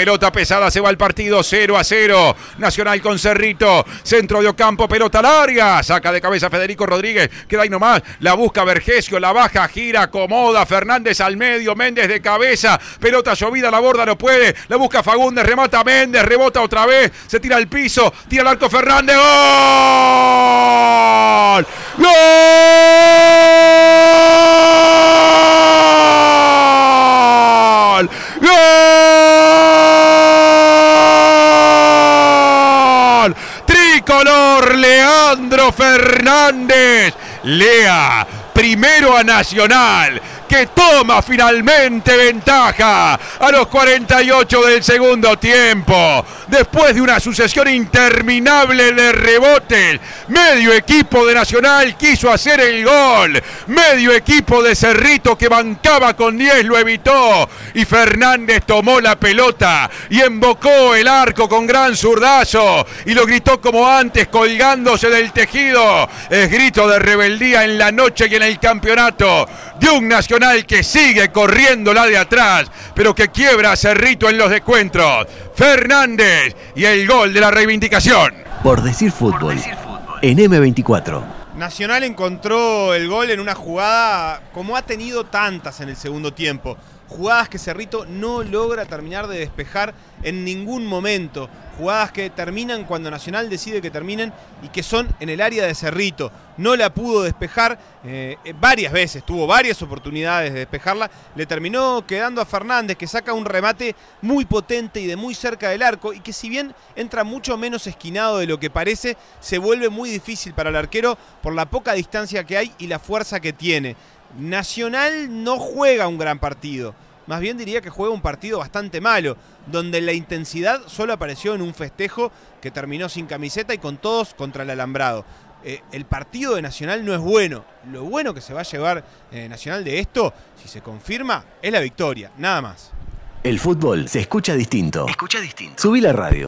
pelota pesada, se va el partido 0 a 0. Nacional con Cerrito, centro de Ocampo, pelota larga, saca de cabeza Federico Rodríguez, queda ahí nomás, la busca Vergesio, la baja, gira, acomoda, Fernández al medio, Méndez de cabeza, pelota llovida, la borda no puede, la busca Fagundes, remata Méndez, rebota otra vez, se tira al piso, tira el arco Fernández, ¡gol! ¡Gol! Tricolor Leandro Fernández. Lea primero a Nacional que toma finalmente ventaja a los 48 del segundo tiempo. Después de una sucesión interminable de rebotes, medio equipo de Nacional quiso hacer el gol. Medio equipo de Cerrito que bancaba con 10 lo evitó. Y Fernández tomó la pelota y embocó el arco con gran zurdazo. Y lo gritó como antes, colgándose del tejido. Es grito de rebeldía en la noche y en el campeonato de un Nacional que sigue corriendo la de atrás, pero que quiebra a Cerrito en los descuentos. Fernández y el gol de la reivindicación. Por decir fútbol, en M24. Nacional encontró el gol en una jugada como ha tenido tantas en el segundo tiempo. Jugadas que Cerrito no logra terminar de despejar en ningún momento. Jugadas que terminan cuando Nacional decide que terminen y que son en el área de Cerrito. No la pudo despejar eh, varias veces, tuvo varias oportunidades de despejarla. Le terminó quedando a Fernández que saca un remate muy potente y de muy cerca del arco y que si bien entra mucho menos esquinado de lo que parece, se vuelve muy difícil para el arquero por la poca distancia que hay y la fuerza que tiene. Nacional no juega un gran partido. Más bien diría que juega un partido bastante malo, donde la intensidad solo apareció en un festejo que terminó sin camiseta y con todos contra el alambrado. Eh, el partido de Nacional no es bueno. Lo bueno que se va a llevar eh, Nacional de esto, si se confirma, es la victoria, nada más. El fútbol se escucha distinto. Escucha distinto. Subí la radio.